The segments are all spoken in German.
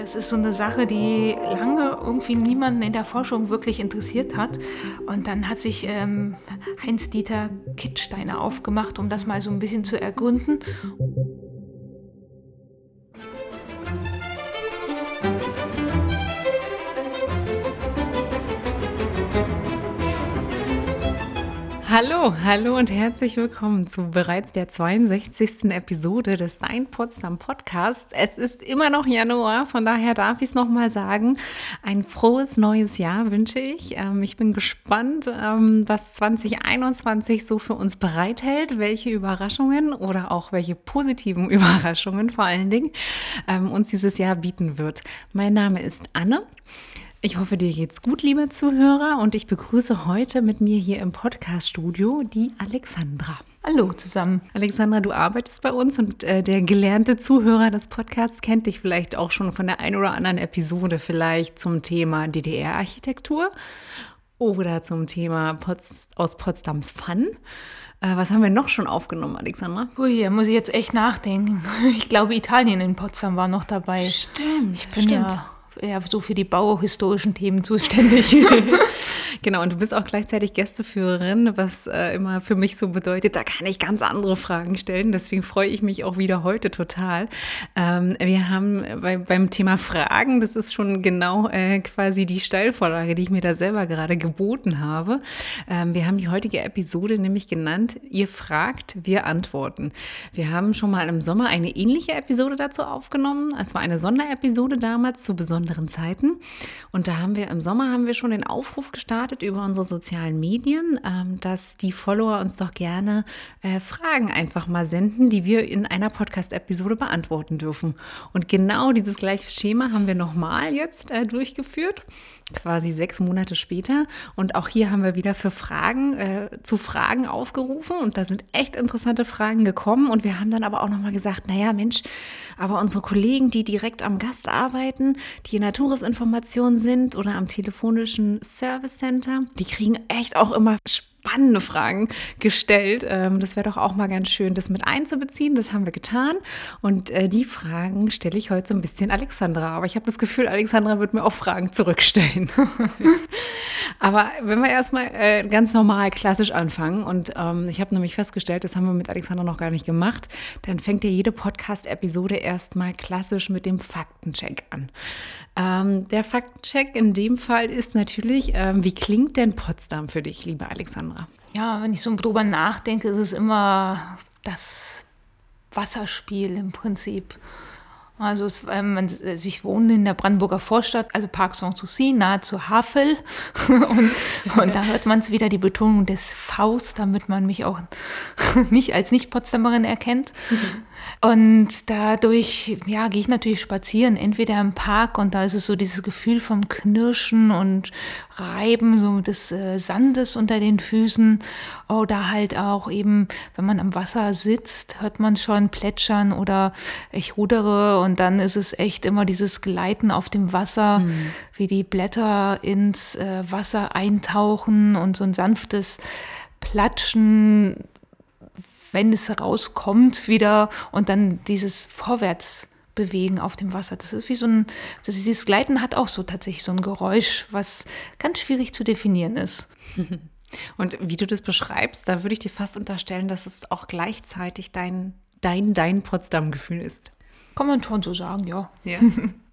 Das ist so eine Sache, die lange irgendwie niemanden in der Forschung wirklich interessiert hat. Und dann hat sich ähm, Heinz-Dieter Kittsteiner aufgemacht, um das mal so ein bisschen zu ergründen. Hallo, hallo und herzlich willkommen zu bereits der 62. Episode des Dein Potsdam Podcasts. Es ist immer noch Januar, von daher darf ich es nochmal sagen. Ein frohes neues Jahr wünsche ich. Ähm, ich bin gespannt, ähm, was 2021 so für uns bereithält, welche Überraschungen oder auch welche positiven Überraschungen vor allen Dingen ähm, uns dieses Jahr bieten wird. Mein Name ist Anne. Ich hoffe, dir geht's gut, liebe Zuhörer, und ich begrüße heute mit mir hier im Podcast-Studio die Alexandra. Hallo zusammen. Alexandra, du arbeitest bei uns und äh, der gelernte Zuhörer des Podcasts kennt dich vielleicht auch schon von der einen oder anderen Episode vielleicht zum Thema DDR-Architektur oder zum Thema Pots aus Potsdams Fun. Äh, was haben wir noch schon aufgenommen, Alexandra? Ui, da muss ich jetzt echt nachdenken. Ich glaube, Italien in Potsdam war noch dabei. Stimmt, Ich bin stimmt. ja eher so für die bauhistorischen Themen zuständig. Genau, und du bist auch gleichzeitig Gästeführerin, was äh, immer für mich so bedeutet, da kann ich ganz andere Fragen stellen. Deswegen freue ich mich auch wieder heute total. Ähm, wir haben bei, beim Thema Fragen, das ist schon genau äh, quasi die Steilvorlage, die ich mir da selber gerade geboten habe. Ähm, wir haben die heutige Episode nämlich genannt, ihr fragt, wir antworten. Wir haben schon mal im Sommer eine ähnliche Episode dazu aufgenommen. Es war eine Sonderepisode damals zu besonderen Zeiten. Und da haben wir im Sommer haben wir schon den Aufruf gestartet über unsere sozialen Medien, ähm, dass die Follower uns doch gerne äh, Fragen einfach mal senden, die wir in einer Podcast-Episode beantworten dürfen. Und genau dieses gleiche Schema haben wir nochmal jetzt äh, durchgeführt, quasi sechs Monate später. Und auch hier haben wir wieder für Fragen äh, zu Fragen aufgerufen und da sind echt interessante Fragen gekommen. Und wir haben dann aber auch nochmal gesagt, naja, Mensch, aber unsere Kollegen, die direkt am Gast arbeiten, die in der Touristinformation sind oder am telefonischen Service Center, die kriegen echt auch immer spannende Fragen gestellt. Ähm, das wäre doch auch mal ganz schön, das mit einzubeziehen. Das haben wir getan. Und äh, die Fragen stelle ich heute so ein bisschen Alexandra. Aber ich habe das Gefühl, Alexandra wird mir auch Fragen zurückstellen. Aber wenn wir erstmal äh, ganz normal klassisch anfangen, und ähm, ich habe nämlich festgestellt, das haben wir mit Alexandra noch gar nicht gemacht, dann fängt ja jede Podcast-Episode erstmal klassisch mit dem Faktencheck an. Ähm, der Faktencheck in dem Fall ist natürlich, ähm, wie klingt denn Potsdam für dich, liebe Alexandra? ja, wenn ich so drüber nachdenke, ist es immer das Wasserspiel im Prinzip. Also es, ähm, man, also ich wohne in der Brandenburger Vorstadt, also Park Sanssouci, nahe zu Havel. und, und da hört man es wieder, die Betonung des Vs, damit man mich auch nicht als Nicht-Potsdamerin erkennt. Und dadurch, ja, gehe ich natürlich spazieren, entweder im Park und da ist es so dieses Gefühl vom Knirschen und Reiben so des äh, Sandes unter den Füßen. Oder halt auch eben, wenn man am Wasser sitzt, hört man schon plätschern oder ich rudere und dann ist es echt immer dieses Gleiten auf dem Wasser, wie die Blätter ins äh, Wasser eintauchen und so ein sanftes Platschen wenn es rauskommt wieder und dann dieses Vorwärtsbewegen auf dem Wasser. Das ist wie so ein, das ist, dieses Gleiten hat auch so tatsächlich so ein Geräusch, was ganz schwierig zu definieren ist. Und wie du das beschreibst, da würde ich dir fast unterstellen, dass es auch gleichzeitig dein, dein, dein Potsdam-Gefühl ist. Kann man schon so sagen, ja. Ja.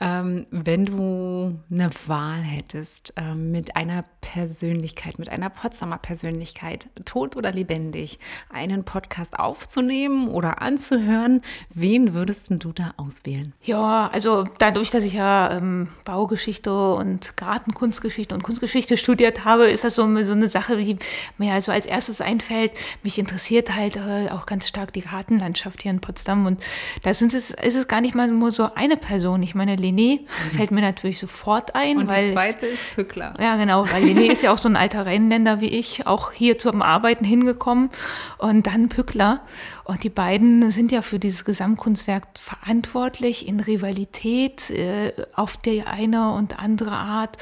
ähm, wenn du eine Wahl hättest ähm, mit einer Persönlichkeit, mit einer Potsdamer Persönlichkeit, tot oder lebendig, einen Podcast aufzunehmen oder anzuhören, wen würdest du da auswählen? Ja, also dadurch, dass ich ja ähm, Baugeschichte und Gartenkunstgeschichte und Kunstgeschichte studiert habe, ist das so, so eine Sache, die mir also als erstes einfällt. Mich interessiert halt äh, auch ganz stark die Gartenlandschaft hier in Potsdam und da sind es, ist es gar nicht mal nur so eine Person. Ich meine, Lené fällt mir natürlich sofort ein. Und weil die ich- zweite ist Pückler. Ja, genau, weil Lené ist ja auch so ein alter Rheinländer wie ich, auch hier zum Arbeiten hingekommen und dann Pückler. Und die beiden sind ja für dieses Gesamtkunstwerk verantwortlich in Rivalität äh, auf die eine und andere Art.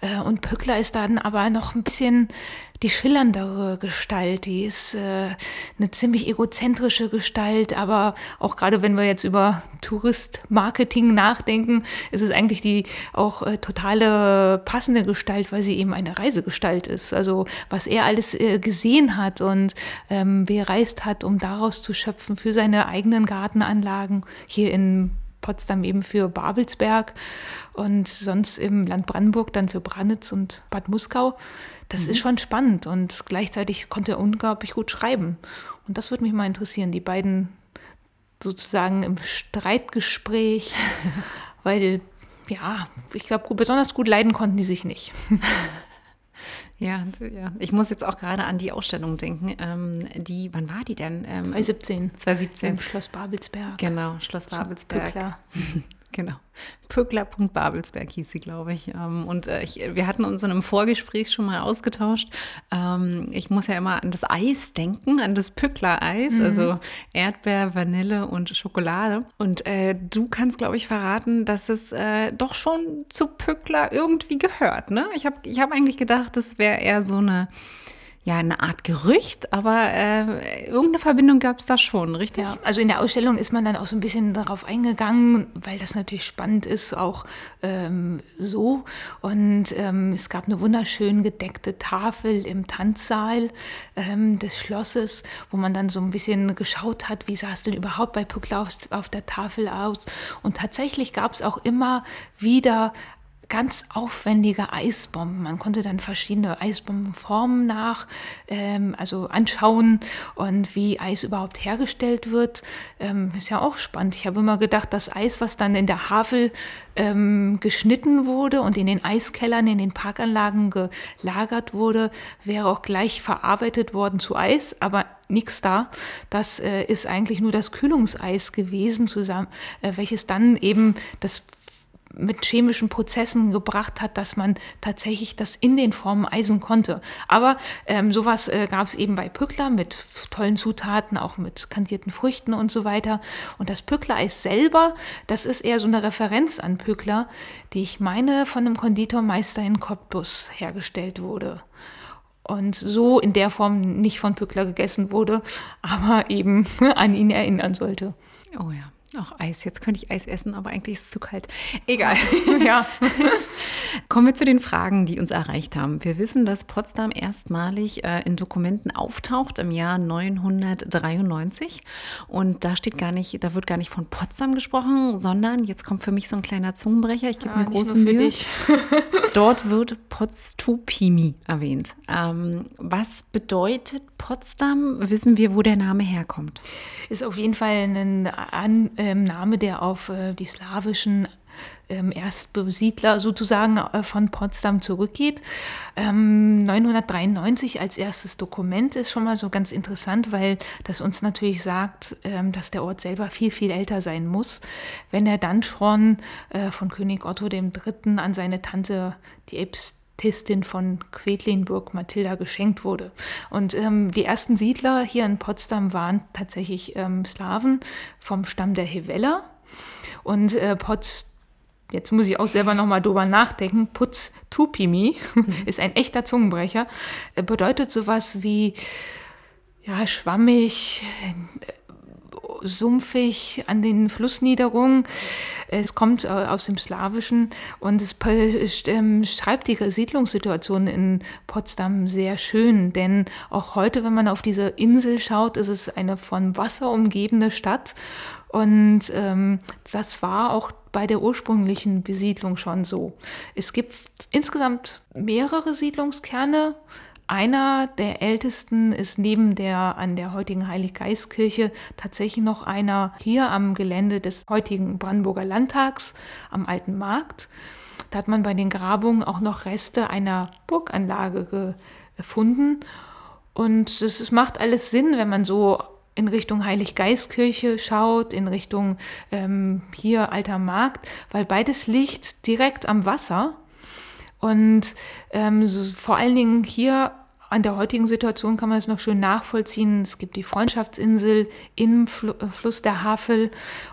Äh, und Pückler ist dann aber noch ein bisschen die schillerndere Gestalt. Die ist äh, eine ziemlich egozentrische Gestalt, aber auch gerade wenn wir jetzt über Tourist-Marketing nachdenken, ist es eigentlich die auch äh, totale passende Gestalt, weil sie eben eine Reisegestalt ist. Also was er alles äh, gesehen hat und ähm, bereist hat, um daraus zu schöpfen für seine eigenen Gartenanlagen hier in Potsdam eben für Babelsberg und sonst im Land Brandenburg dann für Brannitz und Bad Muskau. Das mhm. ist schon spannend und gleichzeitig konnte er unglaublich gut schreiben. Und das würde mich mal interessieren, die beiden sozusagen im Streitgespräch, weil ja, ich glaube, besonders gut leiden konnten die sich nicht. Ja, ja, ich muss jetzt auch gerade an die Ausstellung denken. Ähm, die, wann war die denn? Ähm, 2017. 2017. Im Schloss Babelsberg. Genau, Schloss Babelsberg. Genau. Pückler.babelsberg hieß sie, glaube ich. Ähm, und äh, ich, wir hatten uns in einem Vorgespräch schon mal ausgetauscht. Ähm, ich muss ja immer an das Eis denken, an das Pückler-Eis, mhm. also Erdbeer, Vanille und Schokolade. Und äh, du kannst, glaube ich, verraten, dass es äh, doch schon zu Pückler irgendwie gehört. Ne? Ich habe ich hab eigentlich gedacht, das wäre eher so eine ja, eine Art Gerücht, aber äh, irgendeine Verbindung gab es da schon, richtig? Ja, also in der Ausstellung ist man dann auch so ein bisschen darauf eingegangen, weil das natürlich spannend ist, auch ähm, so. Und ähm, es gab eine wunderschön gedeckte Tafel im Tanzsaal ähm, des Schlosses, wo man dann so ein bisschen geschaut hat, wie sah es denn überhaupt bei Puckler auf, auf der Tafel aus. Und tatsächlich gab es auch immer wieder ganz aufwendige Eisbomben. Man konnte dann verschiedene Eisbombenformen nach, ähm, also anschauen und wie Eis überhaupt hergestellt wird. Ähm, ist ja auch spannend. Ich habe immer gedacht, das Eis, was dann in der Havel ähm, geschnitten wurde und in den Eiskellern, in den Parkanlagen gelagert wurde, wäre auch gleich verarbeitet worden zu Eis, aber nichts da. Das äh, ist eigentlich nur das Kühlungseis gewesen, zusammen, äh, welches dann eben das mit chemischen Prozessen gebracht hat, dass man tatsächlich das in den Formen eisen konnte. Aber ähm, sowas äh, gab es eben bei Pückler mit tollen Zutaten, auch mit kandierten Früchten und so weiter. Und das Pückler-Eis selber, das ist eher so eine Referenz an Pückler, die ich meine von einem Konditormeister in Cottbus hergestellt wurde und so in der Form nicht von Pückler gegessen wurde, aber eben an ihn erinnern sollte. Oh ja. Ach, Eis. Jetzt könnte ich Eis essen, aber eigentlich ist es zu kalt. Egal. Ja. Kommen wir zu den Fragen, die uns erreicht haben. Wir wissen, dass Potsdam erstmalig äh, in Dokumenten auftaucht im Jahr 993. Und da steht gar nicht, da wird gar nicht von Potsdam gesprochen, sondern jetzt kommt für mich so ein kleiner Zungenbrecher. Ich gebe ja, mir große Mühe. Dort wird Potsdupimi erwähnt. Ähm, was bedeutet Potsdam? Wissen wir, wo der Name herkommt? Ist auf jeden Fall ein An ähm, Name, der auf äh, die slawischen ähm, Erstbesiedler sozusagen äh, von Potsdam zurückgeht. Ähm, 993 als erstes Dokument ist schon mal so ganz interessant, weil das uns natürlich sagt, ähm, dass der Ort selber viel, viel älter sein muss, wenn er dann schon äh, von König Otto III. an seine Tante, die Äbtistin von Quedlinburg, Mathilda, geschenkt wurde. Und ähm, die ersten Siedler hier in Potsdam waren tatsächlich ähm, Slawen vom Stamm der Heveller. Und äh, Potsdam jetzt muss ich auch selber nochmal drüber nachdenken, Putz Tupimi ist ein echter Zungenbrecher, bedeutet sowas wie ja, schwammig, sumpfig an den Flussniederungen. Es kommt äh, aus dem Slawischen und es ähm, schreibt die Siedlungssituation in Potsdam sehr schön, denn auch heute, wenn man auf diese Insel schaut, ist es eine von Wasser umgebene Stadt und ähm, das war auch bei der ursprünglichen Besiedlung schon so. Es gibt insgesamt mehrere Siedlungskerne. Einer der ältesten ist neben der an der heutigen Heiliggeistkirche tatsächlich noch einer hier am Gelände des heutigen Brandenburger Landtags am Alten Markt. Da hat man bei den Grabungen auch noch Reste einer Burganlage gefunden. Und das macht alles Sinn, wenn man so in Richtung Heiliggeistkirche schaut, in Richtung ähm, hier Alter Markt, weil beides liegt direkt am Wasser. Und ähm, so, vor allen Dingen hier an der heutigen Situation kann man es noch schön nachvollziehen. Es gibt die Freundschaftsinsel im Fl äh, Fluss der Havel.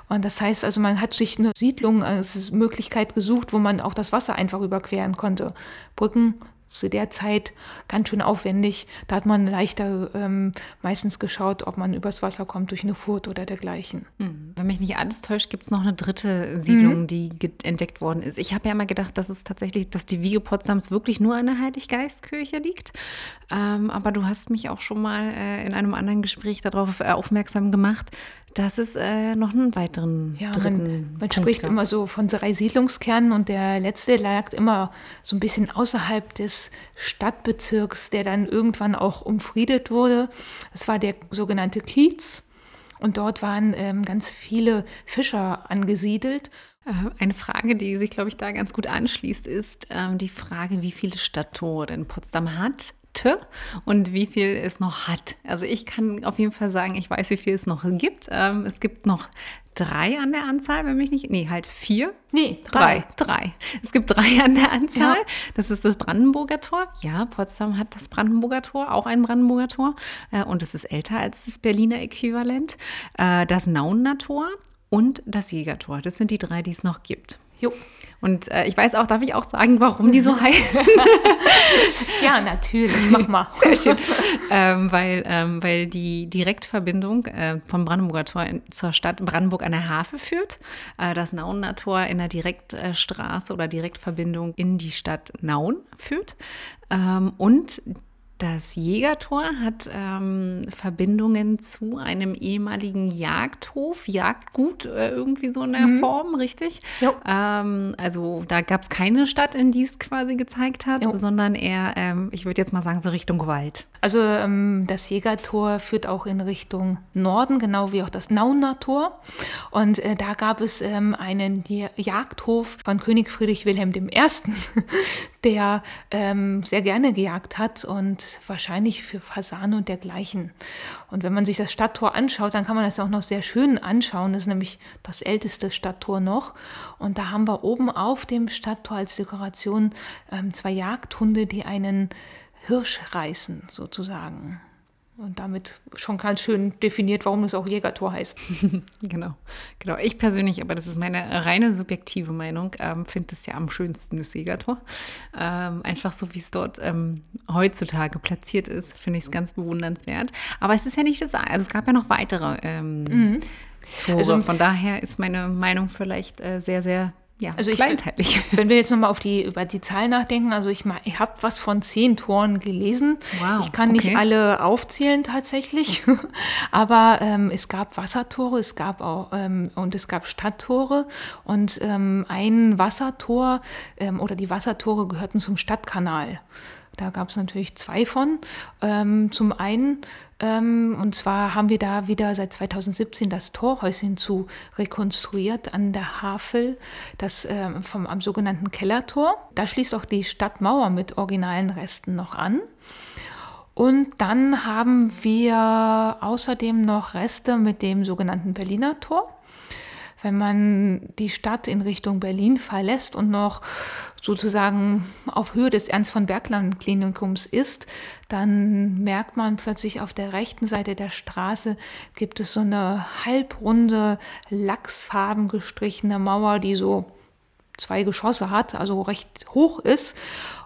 Und das heißt also, man hat sich eine Siedlung als Möglichkeit gesucht, wo man auch das Wasser einfach überqueren konnte. Brücken zu der Zeit ganz schön aufwendig. Da hat man leichter ähm, meistens geschaut, ob man übers Wasser kommt durch eine Furt oder dergleichen. Mhm. Wenn mich nicht alles täuscht, gibt es noch eine dritte Siedlung, mhm. die entdeckt worden ist. Ich habe ja immer gedacht, dass es tatsächlich, dass die Wiege Potsdams wirklich nur an der Heiliggeistkirche liegt. Ähm, aber du hast mich auch schon mal äh, in einem anderen Gespräch darauf äh, aufmerksam gemacht, dass es äh, noch einen weiteren ja, dritten Man, man spricht gab. immer so von drei Siedlungskernen und der letzte lag immer so ein bisschen außerhalb des Stadtbezirks, der dann irgendwann auch umfriedet wurde. Das war der sogenannte Kiez. Und dort waren ähm, ganz viele Fischer angesiedelt. Äh, eine Frage, die sich, glaube ich, da ganz gut anschließt, ist ähm, die Frage, wie viele Stadttore denn Potsdam hat hatte und wie viel es noch hat. Also ich kann auf jeden Fall sagen, ich weiß, wie viel es noch gibt. Ähm, es gibt noch drei an der Anzahl, wenn mich nicht. Nee, halt vier. Nee, drei. Drei. drei. Es gibt drei an der Anzahl. Ja. Das ist das Brandenburger Tor. Ja, Potsdam hat das Brandenburger Tor, auch ein Brandenburger Tor. Äh, und es ist älter als das Berliner Äquivalent. Äh, das Nauener Tor und das Jägertor. Das sind die drei, die es noch gibt. Jo. Und äh, ich weiß auch, darf ich auch sagen, warum die so heißen? ja, natürlich, mach mal. Sehr schön. ähm, weil, ähm, weil die Direktverbindung äh, vom Brandenburger Tor in, zur Stadt Brandenburg an der Havel führt. Äh, das Nauener Tor in der Direktstraße oder Direktverbindung in die Stadt Nauen führt. Ähm, und das Jägertor hat ähm, Verbindungen zu einem ehemaligen Jagdhof, Jagdgut, äh, irgendwie so in der mhm. Form, richtig? Ähm, also da gab es keine Stadt, in die es quasi gezeigt hat, jo. sondern eher, ähm, ich würde jetzt mal sagen, so Richtung Wald. Also ähm, das Jägertor führt auch in Richtung Norden, genau wie auch das Nauner Tor. Und äh, da gab es ähm, einen Jagdhof von König Friedrich Wilhelm I., der ähm, sehr gerne gejagt hat und wahrscheinlich für Fasane und dergleichen. Und wenn man sich das Stadttor anschaut, dann kann man das auch noch sehr schön anschauen. Das ist nämlich das älteste Stadttor noch. Und da haben wir oben auf dem Stadttor als Dekoration ähm, zwei Jagdhunde, die einen Hirsch reißen, sozusagen. Und damit schon ganz schön definiert, warum es auch Jägertor heißt. genau, genau. Ich persönlich, aber das ist meine reine subjektive Meinung, ähm, finde es ja am schönsten das Jägertor. Ähm, einfach so, wie es dort ähm, heutzutage platziert ist, finde ich es ganz bewundernswert. Aber es ist ja nicht das, also es gab ja noch weitere ähm, mhm. Tore. Also, Von daher ist meine Meinung vielleicht äh, sehr, sehr ja, also kleinteilig. Ich, wenn wir jetzt nochmal auf die, über die Zahlen nachdenken, also ich, ich habe was von zehn Toren gelesen. Wow, ich kann okay. nicht alle aufzählen tatsächlich, aber ähm, es gab Wassertore, es gab auch ähm, und es gab Stadttore und ähm, ein Wassertor ähm, oder die Wassertore gehörten zum Stadtkanal. Da gab es natürlich zwei von. Ähm, zum einen und zwar haben wir da wieder seit 2017 das Torhäuschen zu rekonstruiert an der Havel, das ähm, vom am sogenannten Kellertor. Da schließt auch die Stadtmauer mit originalen Resten noch an. Und dann haben wir außerdem noch Reste mit dem sogenannten Berliner Tor wenn man die Stadt in Richtung Berlin verlässt und noch sozusagen auf Höhe des Ernst von Bergland Klinikums ist, dann merkt man plötzlich auf der rechten Seite der Straße gibt es so eine halbrunde, lachsfarben gestrichene Mauer, die so zwei Geschosse hat, also recht hoch ist.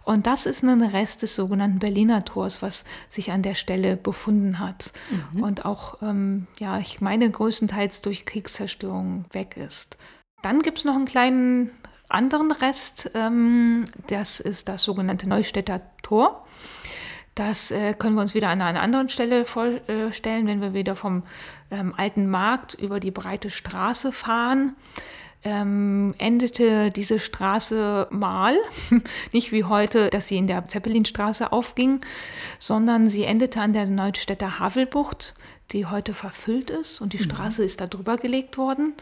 Und das ist ein Rest des sogenannten Berliner Tors, was sich an der Stelle befunden hat. Mhm. Und auch, ähm, ja, ich meine, größtenteils durch Kriegszerstörung weg ist. Dann gibt es noch einen kleinen anderen Rest. Ähm, das ist das sogenannte Neustädter Tor. Das äh, können wir uns wieder an einer anderen Stelle vorstellen, wenn wir wieder vom ähm, alten Markt über die breite Straße fahren ähm, endete diese Straße mal, nicht wie heute, dass sie in der Zeppelinstraße aufging, sondern sie endete an der Neustädter Havelbucht, die heute verfüllt ist und die mhm. Straße ist da drüber gelegt worden,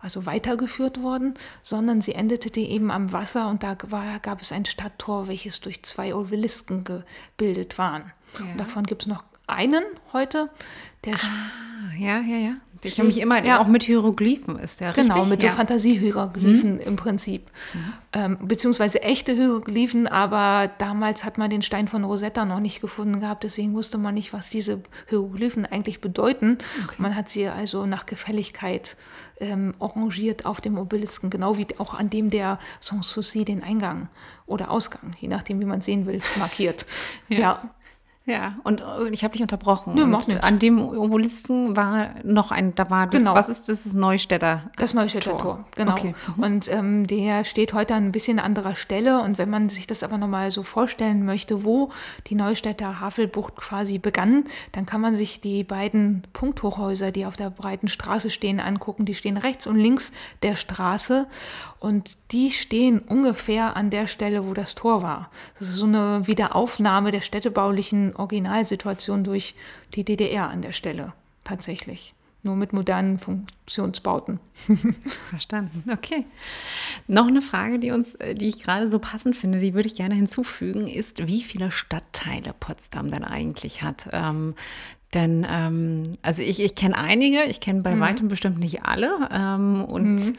also weitergeführt worden, sondern sie endete eben am Wasser und da war, gab es ein Stadttor, welches durch zwei Obelisken gebildet waren. Ja. davon gibt es noch einen heute, der ah, ja, ja, ja. Ich habe mich immer, ja. auch mit Hieroglyphen ist der genau, richtig? mit ja. so Fantasiehieroglyphen mhm. im Prinzip. Mhm. Ähm, beziehungsweise echte Hieroglyphen, aber damals hat man den Stein von Rosetta noch nicht gefunden gehabt, deswegen wusste man nicht, was diese Hieroglyphen eigentlich bedeuten. Okay. Man hat sie also nach Gefälligkeit ähm, arrangiert auf dem Obelisken, genau wie auch an dem der Sanssouci den Eingang oder Ausgang, je nachdem, wie man sehen will, markiert. ja. ja. Ja, und ich habe dich unterbrochen. Nö, macht nichts. An dem Obelisken war noch ein, da war das, genau. was ist das, das Neustädter Das Neustädter Tor, Tor genau. Okay. Mhm. Und ähm, der steht heute an ein bisschen anderer Stelle und wenn man sich das aber nochmal so vorstellen möchte, wo die Neustädter Havelbucht quasi begann, dann kann man sich die beiden Punkthochhäuser, die auf der breiten Straße stehen, angucken. Die stehen rechts und links der Straße und die stehen ungefähr an der Stelle, wo das Tor war. Das ist so eine Wiederaufnahme der städtebaulichen Originalsituation durch die DDR an der Stelle tatsächlich. Nur mit modernen Funktionsbauten. Verstanden. Okay. Noch eine Frage, die uns, äh, die ich gerade so passend finde, die würde ich gerne hinzufügen, ist, wie viele Stadtteile Potsdam denn eigentlich hat. Ähm, denn, ähm, also ich, ich kenne einige, ich kenne bei mhm. weitem bestimmt nicht alle. Ähm, und mhm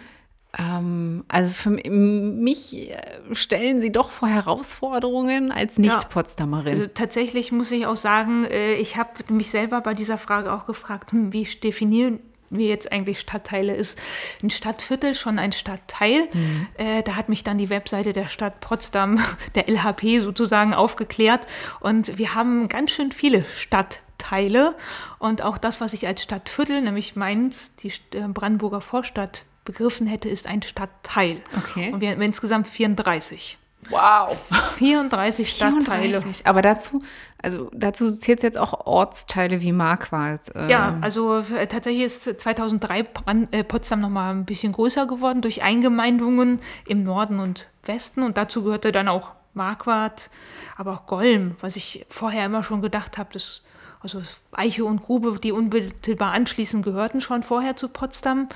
ähm, also für mich äh, stellen sie doch vor Herausforderungen als Nicht-Potsdamerin. Also tatsächlich muss ich auch sagen, äh, ich habe mich selber bei dieser Frage auch gefragt, hm, wie definieren wir jetzt eigentlich Stadtteile ist. Ein Stadtviertel schon ein Stadtteil. Mhm. Äh, da hat mich dann die Webseite der Stadt Potsdam, der LHP sozusagen, aufgeklärt. Und wir haben ganz schön viele Stadtteile. Und auch das, was ich als Stadtviertel, nämlich Mainz, die Brandenburger Vorstadt begriffen hätte, ist ein Stadtteil. Okay. Und wir haben insgesamt 34. Wow. 34 Stadtteile. 34. Aber dazu, also dazu zählt es jetzt auch Ortsteile wie Marquardt. Äh. Ja, also äh, tatsächlich ist 2003 Brand, äh, Potsdam noch mal ein bisschen größer geworden durch Eingemeindungen im Norden und Westen. Und dazu gehörte dann auch Marquardt, aber auch Golm, was ich vorher immer schon gedacht habe, dass also Eiche und Grube, die unmittelbar anschließen, gehörten schon vorher zu Potsdam.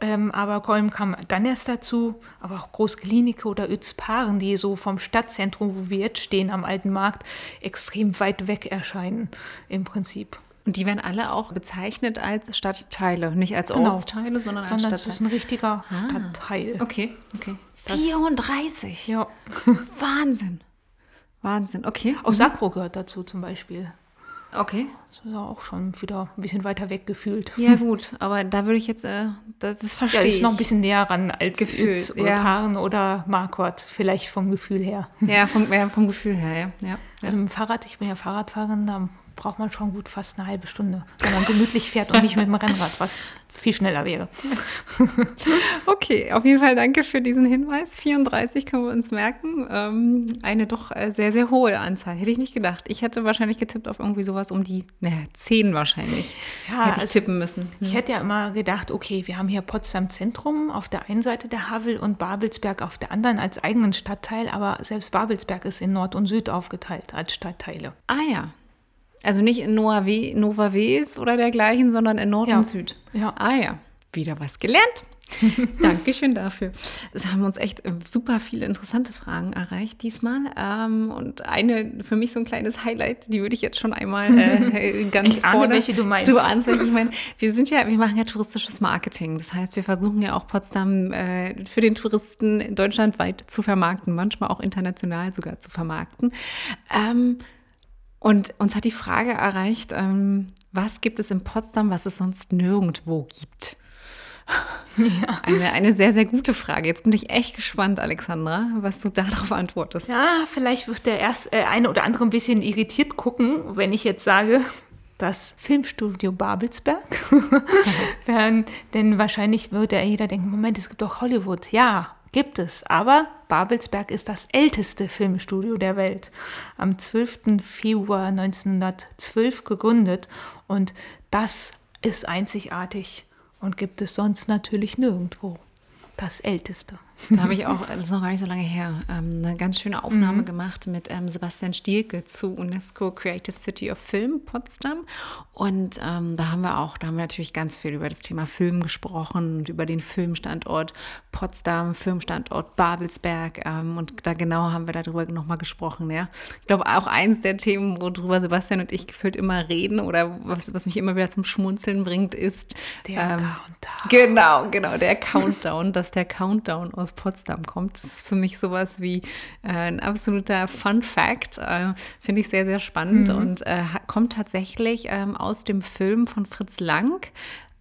Ähm, aber Kolm kam dann erst dazu, aber auch Großklinike oder Özparen, die so vom Stadtzentrum, wo wir jetzt stehen, am Alten Markt, extrem weit weg erscheinen im Prinzip. Und die werden alle auch bezeichnet als Stadtteile, nicht als genau. Ortsteile, sondern als sondern Stadtteile. Das ist ein richtiger ah. Stadtteil. Okay, okay. 34. Ja. Wahnsinn. Wahnsinn, okay. Auch Sakro gehört dazu zum Beispiel. Okay. Das ist ja auch schon wieder ein bisschen weiter weg gefühlt. Ja, gut, aber da würde ich jetzt, äh, das, das verstehe ja, das ist noch ein bisschen näher ran als Gefühl, oder ja. Paaren oder Marquardt, vielleicht vom Gefühl her. Ja, vom, ja, vom Gefühl her, ja. ja. Also mit dem Fahrrad, ich bin ja Fahrradfahrerin, da braucht man schon gut fast eine halbe Stunde, wenn man gemütlich fährt und nicht mit dem Rennrad, was viel schneller wäre. okay, auf jeden Fall danke für diesen Hinweis. 34 können wir uns merken. Ähm, eine doch äh, sehr, sehr hohe Anzahl. Hätte ich nicht gedacht. Ich hätte wahrscheinlich getippt auf irgendwie sowas um die, naja, 10 wahrscheinlich. Ja, hätte ich also, tippen müssen. Hm. Ich hätte ja immer gedacht, okay, wir haben hier Potsdam Zentrum auf der einen Seite der Havel und Babelsberg auf der anderen als eigenen Stadtteil, aber selbst Babelsberg ist in Nord und Süd aufgeteilt als Stadtteile. Ah ja, also nicht in Nova, Wes oder dergleichen, sondern in Nord ja. und Süd. Ja. Ah ja, wieder was gelernt. Dankeschön dafür. Es haben uns echt äh, super viele interessante Fragen erreicht diesmal. Ähm, und eine für mich so ein kleines Highlight, die würde ich jetzt schon einmal äh, ganz ich ahne, welche du meinst. Du ahnst, welche ich meine. Wir sind ja, wir machen ja touristisches Marketing. Das heißt, wir versuchen ja auch Potsdam äh, für den Touristen deutschlandweit zu vermarkten, manchmal auch international sogar zu vermarkten. Ähm, und uns hat die Frage erreicht, ähm, was gibt es in Potsdam, was es sonst nirgendwo gibt? Ja. Eine, eine sehr, sehr gute Frage. Jetzt bin ich echt gespannt, Alexandra, was du darauf antwortest. Ja, vielleicht wird der erst äh, eine oder andere ein bisschen irritiert gucken, wenn ich jetzt sage, das Filmstudio Babelsberg. denn wahrscheinlich würde jeder denken, Moment, es gibt doch Hollywood. Ja, gibt es. Aber Babelsberg ist das älteste Filmstudio der Welt. Am 12. Februar 1912 gegründet. Und das ist einzigartig und gibt es sonst natürlich nirgendwo. Das älteste. Da habe ich auch, das ist noch gar nicht so lange her, ähm, eine ganz schöne Aufnahme mhm. gemacht mit ähm, Sebastian Stielke zu UNESCO Creative City of Film Potsdam. Und ähm, da haben wir auch, da haben wir natürlich ganz viel über das Thema Film gesprochen und über den Filmstandort Potsdam, Filmstandort Babelsberg. Ähm, und da genau haben wir darüber nochmal gesprochen. Ja. Ich glaube, auch eins der Themen, worüber Sebastian und ich gefühlt immer reden oder was, was mich immer wieder zum Schmunzeln bringt, ist der ähm, Countdown. Genau, genau, der Countdown, dass der Countdown aus Potsdam kommt. Das ist für mich sowas wie äh, ein absoluter Fun Fact. Äh, Finde ich sehr, sehr spannend mhm. und äh, kommt tatsächlich ähm, aus dem Film von Fritz Lang,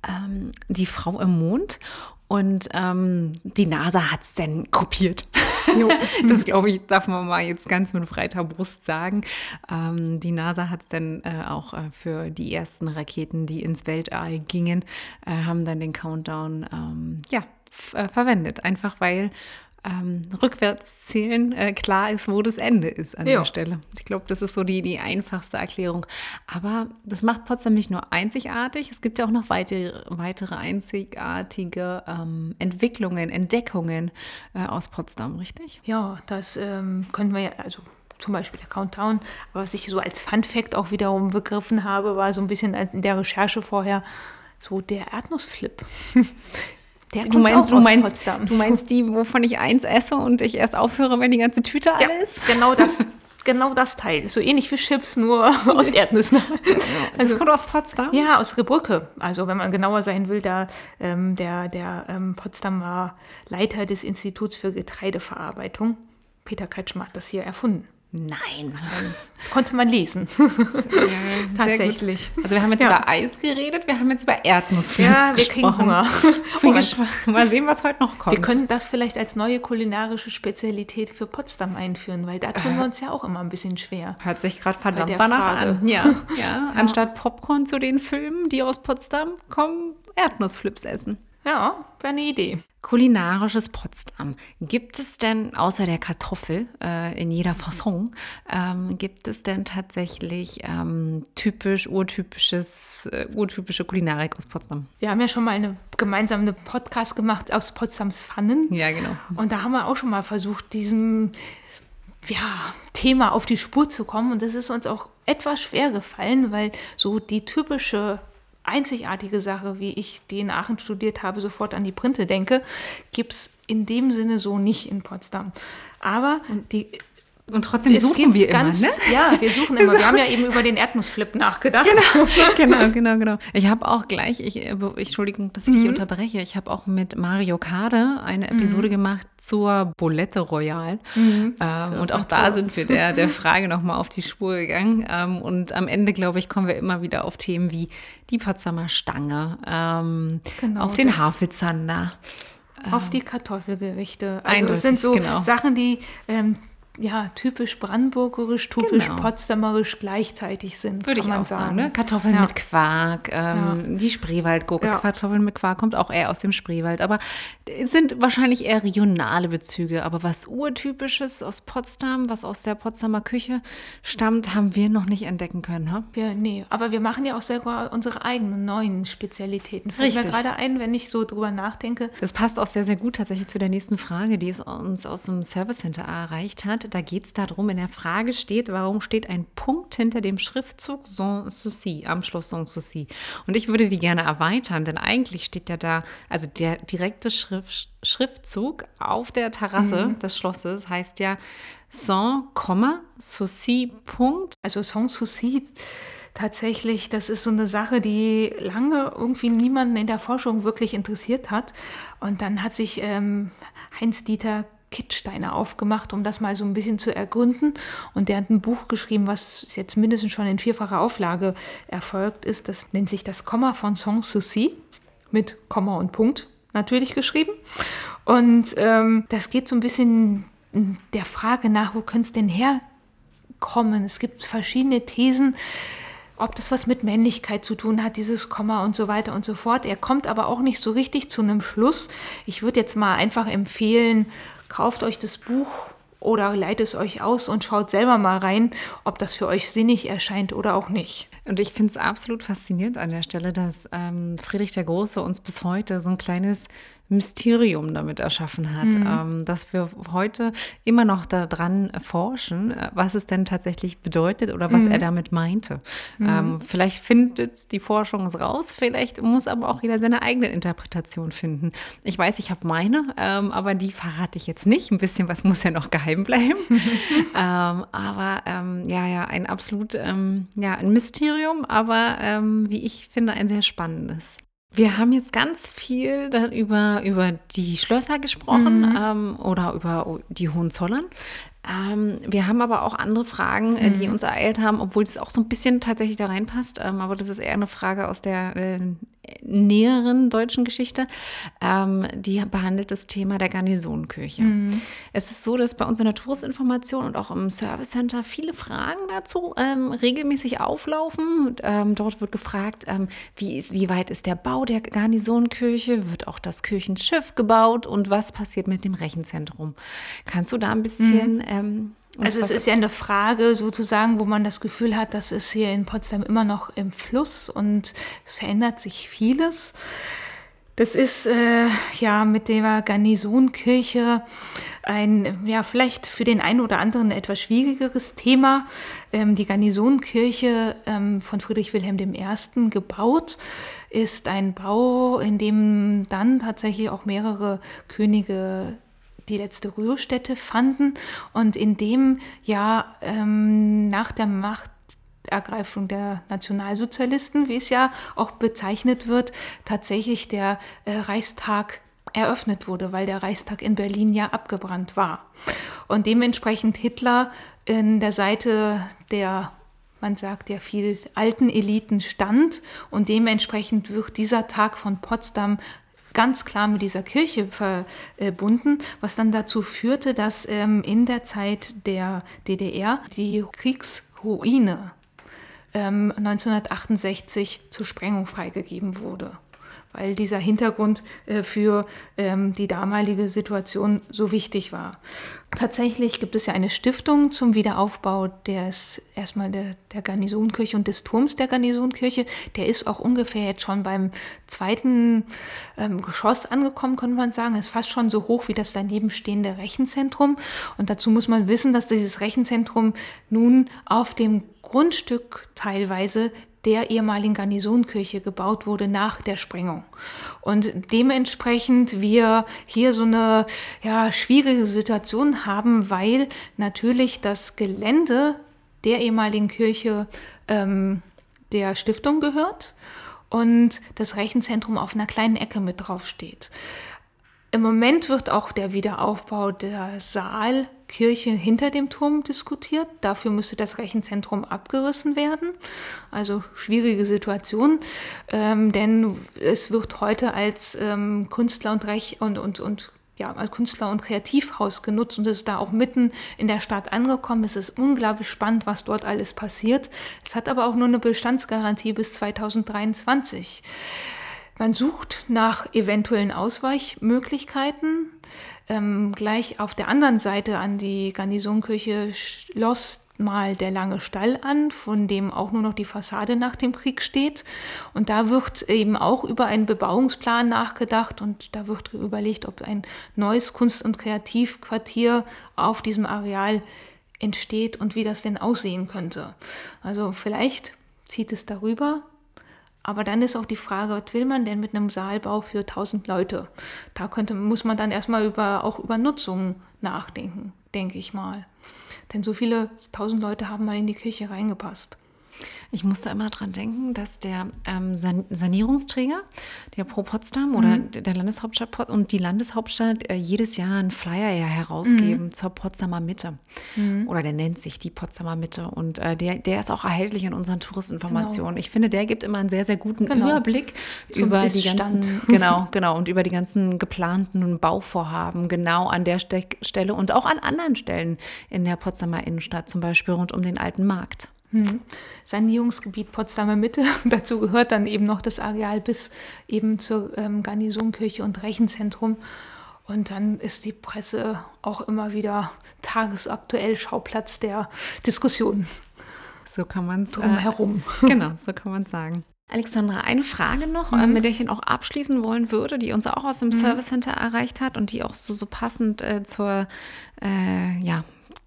ähm, Die Frau im Mond. Und ähm, die NASA hat es dann kopiert. das glaube ich, darf man mal jetzt ganz mit breiter Brust sagen. Ähm, die NASA hat es dann äh, auch äh, für die ersten Raketen, die ins Weltall gingen, äh, haben dann den Countdown ähm, ja, äh, verwendet. Einfach weil ähm, rückwärts zählen äh, klar ist, wo das Ende ist an jo. der Stelle. Ich glaube, das ist so die, die einfachste Erklärung. Aber das macht Potsdam nicht nur einzigartig, es gibt ja auch noch weitere, weitere einzigartige ähm, Entwicklungen, Entdeckungen äh, aus Potsdam, richtig? Ja, das ähm, können wir ja, also zum Beispiel der Countdown. Aber was ich so als Fun Fact auch wiederum begriffen habe, war so ein bisschen in der Recherche vorher so der Erdnussflip. Der du meinst, du meinst, du meinst die, wovon ich eins esse und ich erst aufhöre, wenn die ganze Tüte ja, alle ist? Genau das. genau das Teil. So ähnlich wie Chips, nur aus Erdnüssen. Also, das kommt aus Potsdam? Ja, aus Rebrücke. Also wenn man genauer sein will, da ähm, der, der ähm, Potsdam war Leiter des Instituts für Getreideverarbeitung. Peter Kretschmer hat das hier erfunden. Nein. Konnte man lesen. Tatsächlich. Also wir haben jetzt ja. über Eis geredet, wir haben jetzt über Erdnussflips ja, wir gesprochen. Kriegen Hunger. Bin gespannt. Mal sehen, was heute noch kommt. Wir können das vielleicht als neue kulinarische Spezialität für Potsdam einführen, weil da tun wir uns ja auch immer ein bisschen schwer. Hört sich gerade verdammt danach an. Ja. ja. Ja. Anstatt Popcorn zu den Filmen, die aus Potsdam kommen, Erdnussflips essen. Ja, wäre eine Idee. Kulinarisches Potsdam. Gibt es denn außer der Kartoffel äh, in jeder Fasson, ähm, gibt es denn tatsächlich ähm, typisch, urtypisches, äh, urtypische Kulinarik aus Potsdam? Wir haben ja schon mal eine gemeinsame Podcast gemacht aus Potsdams Pfannen. Ja, genau. Und da haben wir auch schon mal versucht, diesem ja, Thema auf die Spur zu kommen. Und das ist uns auch etwas schwer gefallen, weil so die typische einzigartige Sache, wie ich die in Aachen studiert habe, sofort an die Printe denke, gibt es in dem Sinne so nicht in Potsdam. Aber die und trotzdem suchen wir ganz, immer, ne? Ja, wir suchen immer. Wir haben ja eben über den Erdnussflip nachgedacht. Genau, genau, genau. genau. Ich habe auch gleich, ich, äh, Entschuldigung, dass ich mhm. dich unterbreche, ich habe auch mit Mario Kade eine mhm. Episode mhm. gemacht zur Bolette Royal. Mhm. Ähm, und auch da sind wir der, der Frage nochmal auf die Spur gegangen. Ähm, und am Ende, glaube ich, kommen wir immer wieder auf Themen wie die Potsdamer Stange, ähm, genau, auf den Havelzander. Auf die Kartoffelgerichte. Also das sind so genau. Sachen, die ähm, ja, typisch brandenburgerisch, typisch genau. potsdamerisch gleichzeitig sind. Würde ich man auch sagen. sagen ne? Kartoffeln ja. mit Quark, ähm, ja. die Spreewaldgurke, ja. Kartoffeln mit Quark kommt auch eher aus dem Spreewald. Aber es sind wahrscheinlich eher regionale Bezüge. Aber was Urtypisches aus Potsdam, was aus der Potsdamer Küche stammt, haben wir noch nicht entdecken können. Ha? Wir, nee, aber wir machen ja auch sogar unsere eigenen neuen Spezialitäten. Fällt mir gerade ein, wenn ich so drüber nachdenke. Das passt auch sehr, sehr gut tatsächlich zu der nächsten Frage, die es uns aus dem Service Center erreicht hat. Da geht es darum, in der Frage steht, warum steht ein Punkt hinter dem Schriftzug Sans Souci, am Schloss Sans Souci. Und ich würde die gerne erweitern, denn eigentlich steht ja da, also der direkte Schrift, Schriftzug auf der Terrasse mhm. des Schlosses heißt ja Sans, Souci, Punkt. Also Sans Souci tatsächlich, das ist so eine Sache, die lange irgendwie niemanden in der Forschung wirklich interessiert hat. Und dann hat sich ähm, Heinz-Dieter Kittsteiner aufgemacht, um das mal so ein bisschen zu ergründen. Und der hat ein Buch geschrieben, was jetzt mindestens schon in vierfacher Auflage erfolgt ist. Das nennt sich das Komma von Sans Souci mit Komma und Punkt natürlich geschrieben. Und ähm, das geht so ein bisschen der Frage nach, wo könnte es denn herkommen? Es gibt verschiedene Thesen ob das was mit Männlichkeit zu tun hat, dieses Komma und so weiter und so fort. Er kommt aber auch nicht so richtig zu einem Schluss. Ich würde jetzt mal einfach empfehlen, kauft euch das Buch oder leitet es euch aus und schaut selber mal rein, ob das für euch sinnig erscheint oder auch nicht. Und ich finde es absolut faszinierend an der Stelle, dass ähm, Friedrich der Große uns bis heute so ein kleines Mysterium damit erschaffen hat, mhm. ähm, dass wir heute immer noch daran forschen, äh, was es denn tatsächlich bedeutet oder was mhm. er damit meinte. Mhm. Ähm, vielleicht findet die Forschung es raus, vielleicht muss aber auch jeder seine eigene Interpretation finden. Ich weiß, ich habe meine, ähm, aber die verrate ich jetzt nicht. Ein bisschen was muss ja noch geheim bleiben. Ähm, aber ähm, ja, ja, ein absolut, ähm, ja, ein Mysterium, aber wie ich finde, ein sehr spannendes. Wir haben jetzt ganz viel über, über die Schlösser gesprochen mhm. ähm, oder über die Hohenzollern. Ähm, wir haben aber auch andere Fragen, äh, die mhm. uns ereilt haben, obwohl es auch so ein bisschen tatsächlich da reinpasst. Ähm, aber das ist eher eine Frage aus der äh, näheren deutschen Geschichte. Ähm, die behandelt das Thema der Garnisonkirche. Mhm. Es ist so, dass bei uns in der Touristinformation und auch im Service Center viele Fragen dazu ähm, regelmäßig auflaufen. Und, ähm, dort wird gefragt, ähm, wie, ist, wie weit ist der Bau der Garnisonkirche? Wird auch das Kirchenschiff gebaut? Und was passiert mit dem Rechenzentrum? Kannst du da ein bisschen mhm ähm, also es ist ja eine Frage sozusagen, wo man das Gefühl hat, das ist hier in Potsdam immer noch im Fluss und es verändert sich vieles. Das ist äh, ja mit der Garnisonkirche ein, ja, vielleicht für den einen oder anderen etwas schwierigeres Thema. Ähm, die Garnisonkirche ähm, von Friedrich Wilhelm I. gebaut ist ein Bau, in dem dann tatsächlich auch mehrere Könige die letzte Rührstätte fanden und in dem ja ähm, nach der Machtergreifung der Nationalsozialisten, wie es ja auch bezeichnet wird, tatsächlich der äh, Reichstag eröffnet wurde, weil der Reichstag in Berlin ja abgebrannt war. Und dementsprechend Hitler in der Seite der man sagt ja viel alten Eliten stand und dementsprechend wird dieser Tag von Potsdam ganz klar mit dieser Kirche verbunden, was dann dazu führte, dass ähm, in der Zeit der DDR die Kriegsruine 1968 ähm, zur Sprengung freigegeben wurde weil dieser Hintergrund äh, für ähm, die damalige Situation so wichtig war. Tatsächlich gibt es ja eine Stiftung zum Wiederaufbau des erstmal der, der Garnisonkirche und des Turms der Garnisonkirche. Der ist auch ungefähr jetzt schon beim zweiten ähm, Geschoss angekommen, könnte man sagen. Ist fast schon so hoch wie das daneben stehende Rechenzentrum. Und dazu muss man wissen, dass dieses Rechenzentrum nun auf dem Grundstück teilweise der ehemaligen Garnisonkirche gebaut wurde nach der Sprengung. Und dementsprechend wir hier so eine ja, schwierige Situation haben, weil natürlich das Gelände der ehemaligen Kirche ähm, der Stiftung gehört und das Rechenzentrum auf einer kleinen Ecke mit drauf steht. Im Moment wird auch der Wiederaufbau der Saalkirche hinter dem Turm diskutiert. Dafür müsste das Rechenzentrum abgerissen werden. Also schwierige Situation, ähm, denn es wird heute als ähm, Künstler und, Rech und, und, und ja, als Künstler- und Kreativhaus genutzt und ist da auch mitten in der Stadt angekommen. Es ist unglaublich spannend, was dort alles passiert. Es hat aber auch nur eine Bestandsgarantie bis 2023. Man sucht nach eventuellen Ausweichmöglichkeiten. Ähm, gleich auf der anderen Seite an die Garnisonkirche schloss mal der lange Stall an, von dem auch nur noch die Fassade nach dem Krieg steht. Und da wird eben auch über einen Bebauungsplan nachgedacht und da wird überlegt, ob ein neues Kunst- und Kreativquartier auf diesem Areal entsteht und wie das denn aussehen könnte. Also vielleicht zieht es darüber, aber dann ist auch die Frage, was will man denn mit einem Saalbau für 1000 Leute? Da könnte, muss man dann erstmal über, auch über Nutzung nachdenken, denke ich mal. Denn so viele 1000 Leute haben mal in die Kirche reingepasst. Ich musste immer daran denken, dass der ähm, San Sanierungsträger, der Pro Potsdam oder mhm. der Landeshauptstadt und die Landeshauptstadt äh, jedes Jahr einen Flyer ja herausgeben mhm. zur Potsdamer Mitte. Mhm. Oder der nennt sich die Potsdamer Mitte. Und äh, der, der ist auch erhältlich in unseren Touristinformationen. Genau. Ich finde, der gibt immer einen sehr, sehr guten genau. Überblick Zum über die ganzen, genau, genau, und über die ganzen geplanten Bauvorhaben genau an der Ste Stelle und auch an anderen Stellen in der Potsdamer Innenstadt, zum Beispiel rund um den alten Markt. Hm. Sanierungsgebiet Potsdamer Mitte. Dazu gehört dann eben noch das Areal bis eben zur ähm, Garnisonkirche und Rechenzentrum. Und dann ist die Presse auch immer wieder tagesaktuell Schauplatz der Diskussionen. So kann man es. Drumherum. Äh, genau, so kann man es sagen. Alexandra, eine Frage noch, mhm. äh, mit der ich dann auch abschließen wollen würde, die uns auch aus dem mhm. Service Center erreicht hat und die auch so, so passend äh, zur, äh, ja,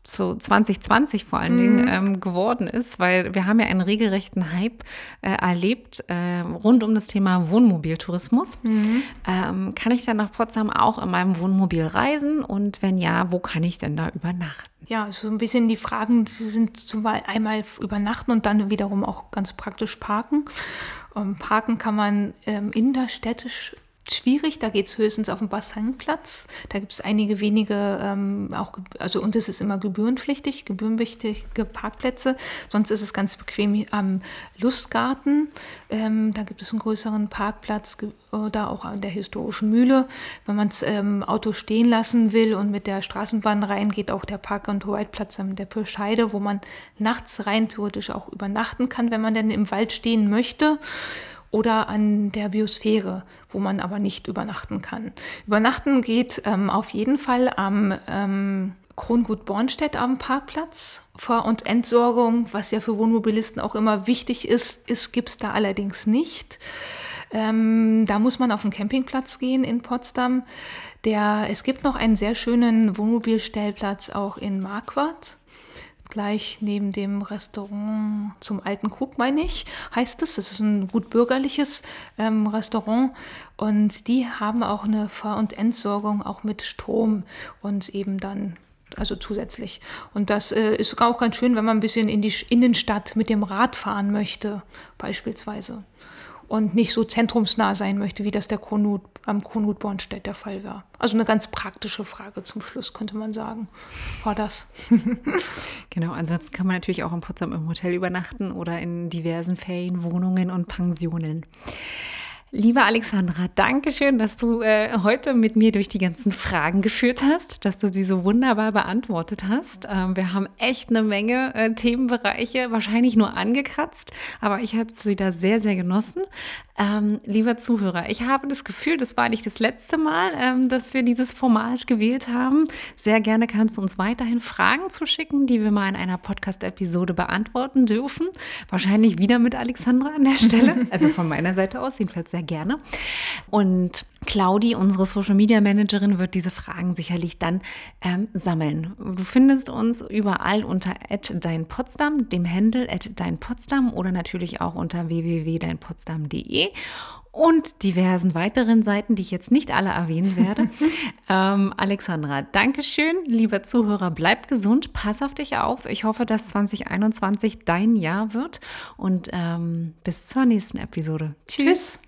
zu 2020 vor allen Dingen mhm. ähm, geworden ist, weil wir haben ja einen regelrechten Hype äh, erlebt äh, rund um das Thema Wohnmobiltourismus. Mhm. Ähm, kann ich dann nach Potsdam auch in meinem Wohnmobil reisen und wenn ja, wo kann ich denn da übernachten? Ja, so ein bisschen die Fragen die sind zum Beispiel einmal übernachten und dann wiederum auch ganz praktisch parken. Ähm, parken kann man ähm, innerstädtisch schwierig. Da geht es höchstens auf dem Bassinplatz. Da gibt es einige wenige, ähm, auch, also und es ist immer gebührenpflichtig, gebührenpflichtige Parkplätze. Sonst ist es ganz bequem am Lustgarten. Ähm, da gibt es einen größeren Parkplatz oder auch an der historischen Mühle. Wenn man das ähm, Auto stehen lassen will und mit der Straßenbahn reingeht, auch der Park- und Hoheitplatz an der Pirscheide, wo man nachts rein theoretisch auch übernachten kann, wenn man denn im Wald stehen möchte oder an der Biosphäre, wo man aber nicht übernachten kann. Übernachten geht ähm, auf jeden Fall am ähm, Krongut Bornstedt am Parkplatz. Vor- und Entsorgung, was ja für Wohnmobilisten auch immer wichtig ist, ist gibt es da allerdings nicht. Ähm, da muss man auf den Campingplatz gehen in Potsdam. Der, es gibt noch einen sehr schönen Wohnmobilstellplatz auch in Marquardt gleich neben dem Restaurant zum Alten Krug, meine ich, heißt es. Das ist ein gut bürgerliches ähm, Restaurant und die haben auch eine Fahr- und Entsorgung auch mit Strom und eben dann also zusätzlich. Und das äh, ist sogar auch ganz schön, wenn man ein bisschen in die Innenstadt mit dem Rad fahren möchte, beispielsweise und nicht so zentrumsnah sein möchte, wie das der Kronut, am Kronut Bornstedt der Fall war. Also eine ganz praktische Frage zum Schluss, könnte man sagen, war das. genau, ansonsten kann man natürlich auch in Potsdam im Hotel übernachten oder in diversen Ferienwohnungen und Pensionen. Liebe Alexandra, danke schön, dass du äh, heute mit mir durch die ganzen Fragen geführt hast, dass du sie so wunderbar beantwortet hast. Ähm, wir haben echt eine Menge äh, Themenbereiche, wahrscheinlich nur angekratzt, aber ich habe sie da sehr, sehr genossen. Ähm, lieber Zuhörer, ich habe das Gefühl, das war nicht das letzte Mal, ähm, dass wir dieses Format gewählt haben. Sehr gerne kannst du uns weiterhin Fragen zuschicken, die wir mal in einer Podcast-Episode beantworten dürfen. Wahrscheinlich wieder mit Alexandra an der Stelle, also von meiner Seite aus, jedenfalls sehr gerne. Und Claudi, unsere Social Media Managerin, wird diese Fragen sicherlich dann ähm, sammeln. Du findest uns überall unter @deinpotsdam, dem Handle @deinpotsdam oder natürlich auch unter www.deinpotsdam.de und diversen weiteren Seiten, die ich jetzt nicht alle erwähnen werde. ähm, Alexandra, Dankeschön. Lieber Zuhörer, bleib gesund, pass auf dich auf. Ich hoffe, dass 2021 dein Jahr wird und ähm, bis zur nächsten Episode. Tschüss. Tschüss.